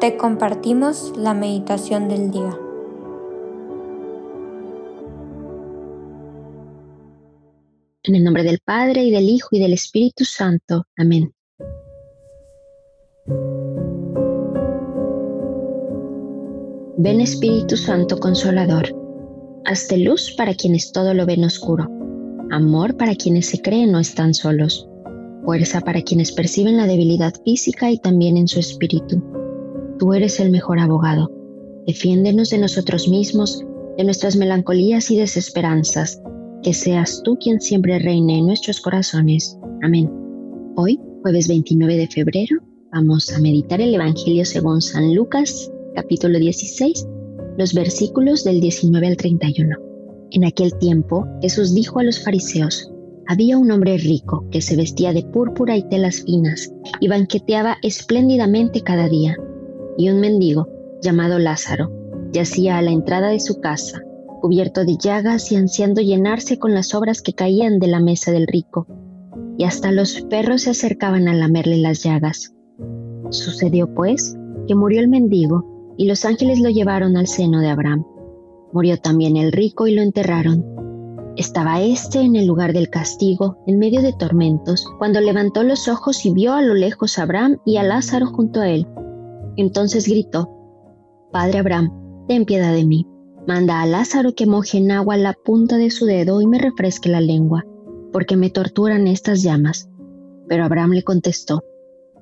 te compartimos la meditación del día. En el nombre del Padre y del Hijo y del Espíritu Santo. Amén. Ven Espíritu Santo Consolador, hazte luz para quienes todo lo ven oscuro, amor para quienes se creen no están solos, fuerza para quienes perciben la debilidad física y también en su espíritu. Tú eres el mejor abogado. Defiéndenos de nosotros mismos, de nuestras melancolías y desesperanzas que seas tú quien siempre reine en nuestros corazones. Amén. Hoy, jueves 29 de febrero, vamos a meditar el Evangelio según San Lucas, capítulo 16, los versículos del 19 al 31. En aquel tiempo, Jesús dijo a los fariseos, había un hombre rico que se vestía de púrpura y telas finas y banqueteaba espléndidamente cada día, y un mendigo, llamado Lázaro, yacía a la entrada de su casa cubierto de llagas y ansiando llenarse con las obras que caían de la mesa del rico, y hasta los perros se acercaban a lamerle las llagas. Sucedió pues que murió el mendigo, y los ángeles lo llevaron al seno de Abraham. Murió también el rico y lo enterraron. Estaba éste en el lugar del castigo, en medio de tormentos, cuando levantó los ojos y vio a lo lejos a Abraham y a Lázaro junto a él. Entonces gritó, Padre Abraham, ten piedad de mí Manda a Lázaro que moje en agua la punta de su dedo y me refresque la lengua, porque me torturan estas llamas. Pero Abraham le contestó,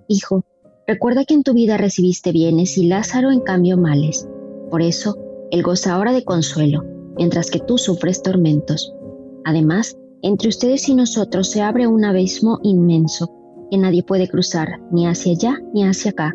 Hijo, recuerda que en tu vida recibiste bienes y Lázaro en cambio males. Por eso, él goza ahora de consuelo, mientras que tú sufres tormentos. Además, entre ustedes y nosotros se abre un abismo inmenso que nadie puede cruzar, ni hacia allá ni hacia acá.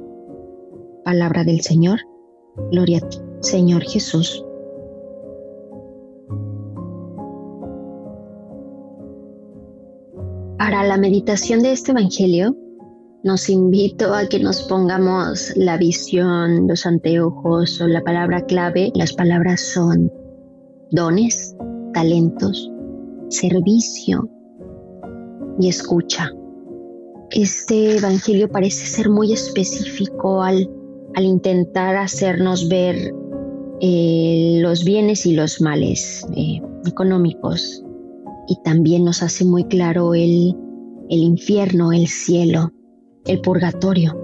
Palabra del Señor Gloria a ti, Señor Jesús. Para la meditación de este Evangelio, nos invito a que nos pongamos la visión, los anteojos o la palabra clave. Las palabras son dones, talentos, servicio y escucha. Este Evangelio parece ser muy específico al al intentar hacernos ver eh, los bienes y los males eh, económicos. Y también nos hace muy claro el, el infierno, el cielo, el purgatorio.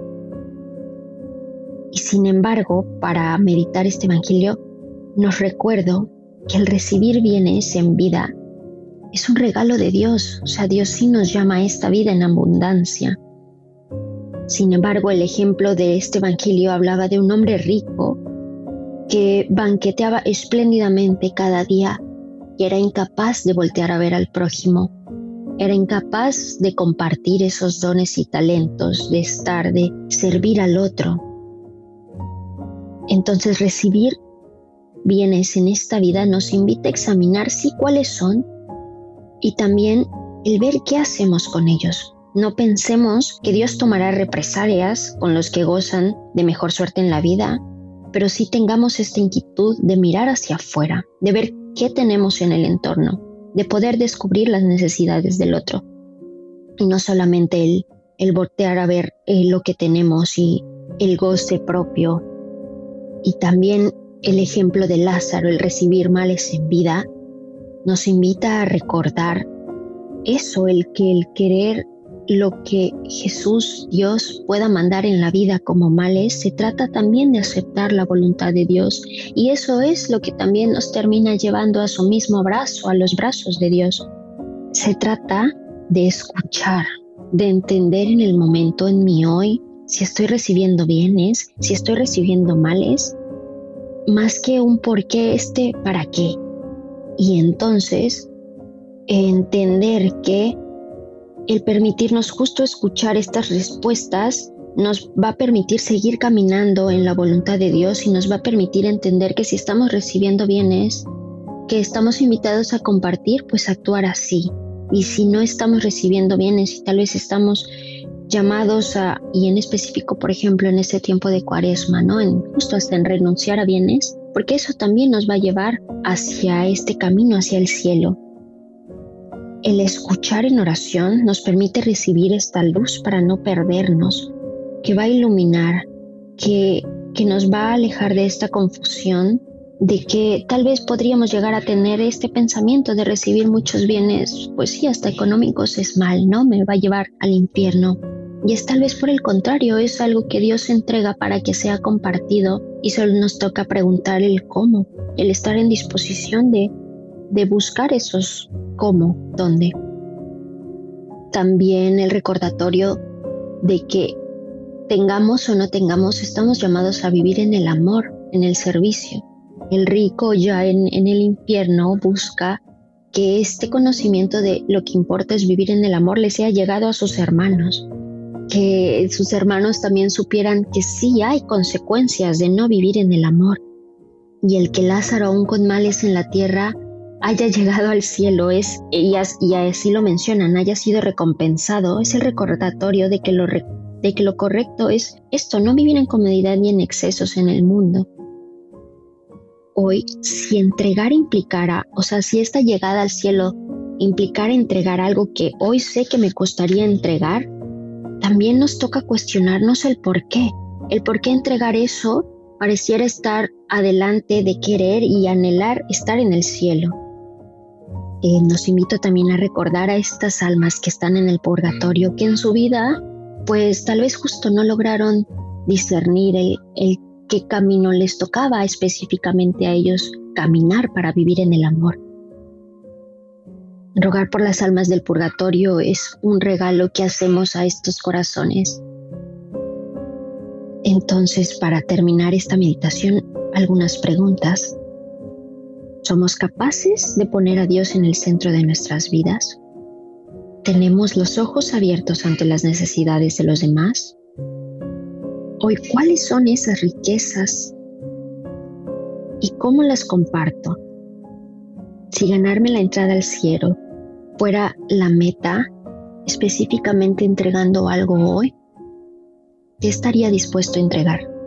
Y sin embargo, para meditar este Evangelio, nos recuerdo que el recibir bienes en vida es un regalo de Dios. O sea, Dios sí nos llama a esta vida en abundancia. Sin embargo, el ejemplo de este Evangelio hablaba de un hombre rico que banqueteaba espléndidamente cada día y era incapaz de voltear a ver al prójimo. Era incapaz de compartir esos dones y talentos, de estar, de servir al otro. Entonces recibir bienes en esta vida nos invita a examinar sí cuáles son y también el ver qué hacemos con ellos. No pensemos que Dios tomará represalias con los que gozan de mejor suerte en la vida, pero sí tengamos esta inquietud de mirar hacia afuera, de ver qué tenemos en el entorno, de poder descubrir las necesidades del otro. Y no solamente el, el voltear a ver eh, lo que tenemos y el goce propio. Y también el ejemplo de Lázaro, el recibir males en vida, nos invita a recordar eso, el que el querer lo que Jesús, Dios, pueda mandar en la vida como males, se trata también de aceptar la voluntad de Dios. Y eso es lo que también nos termina llevando a su mismo brazo, a los brazos de Dios. Se trata de escuchar, de entender en el momento, en mi hoy, si estoy recibiendo bienes, si estoy recibiendo males, más que un por qué, este para qué. Y entonces entender que el permitirnos justo escuchar estas respuestas nos va a permitir seguir caminando en la voluntad de Dios y nos va a permitir entender que si estamos recibiendo bienes, que estamos invitados a compartir, pues actuar así. Y si no estamos recibiendo bienes y tal vez estamos llamados a, y en específico, por ejemplo, en este tiempo de cuaresma, ¿no? Justo hasta en renunciar a bienes, porque eso también nos va a llevar hacia este camino, hacia el cielo. El escuchar en oración nos permite recibir esta luz para no perdernos, que va a iluminar, que, que nos va a alejar de esta confusión de que tal vez podríamos llegar a tener este pensamiento de recibir muchos bienes, pues sí, hasta económicos es mal, ¿no? Me va a llevar al infierno. Y es tal vez por el contrario, es algo que Dios entrega para que sea compartido y solo nos toca preguntar el cómo, el estar en disposición de, de buscar esos cómo, dónde. También el recordatorio de que tengamos o no tengamos, estamos llamados a vivir en el amor, en el servicio, el rico ya en, el infierno busca que este conocimiento de lo que importa es vivir en el amor le sea llegado a sus hermanos, que sus hermanos también supieran que sí hay consecuencias de no vivir en el amor. Y el que Lázaro aún con males en la tierra haya llegado al cielo es, y, así lo mencionan, haya sido recompensado, es el recordatorio de que, lo, de que lo correcto es esto, no vivir en comodidad ni en excesos en el mundo, hoy, si entregar implicara, o sea, si esta llegada al cielo implicara entregar algo que hoy sé que me costaría entregar, también nos toca cuestionarnos el por qué. El por qué entregar eso pareciera estar adelante de querer y anhelar estar en el cielo. Eh, nos invito también a recordar a estas almas que están en el purgatorio, que en su vida, pues tal vez justo no lograron discernir el, el qué camino les tocaba específicamente a ellos caminar para vivir en el amor. Rogar por las almas del purgatorio es un regalo que hacemos a estos corazones. Entonces, para terminar esta meditación, algunas preguntas. ¿Somos capaces de poner a Dios en el centro de nuestras vidas? ¿Tenemos los ojos abiertos ante las necesidades de los demás? Hoy, ¿cuáles son esas riquezas y cómo las comparto? Si ganarme la entrada al cielo fuera la meta, específicamente entregando algo hoy, ¿qué estaría dispuesto a entregar?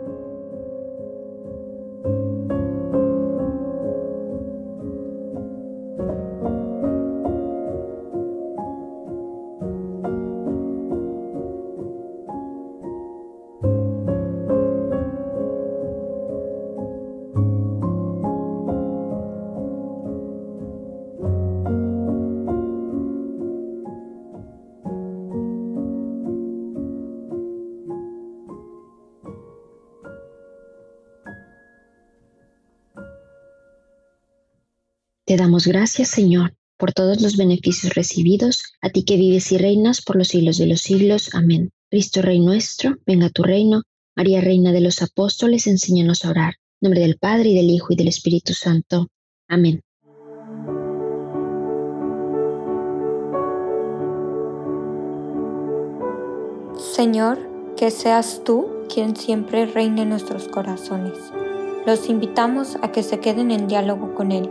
Te damos gracias, Señor, por todos los beneficios recibidos, a ti que vives y reinas por los siglos de los siglos. Amén. Cristo Rey nuestro, venga a tu reino. María, Reina de los Apóstoles, enséñanos a orar. En nombre del Padre, y del Hijo, y del Espíritu Santo. Amén. Señor, que seas tú quien siempre reine en nuestros corazones. Los invitamos a que se queden en diálogo con Él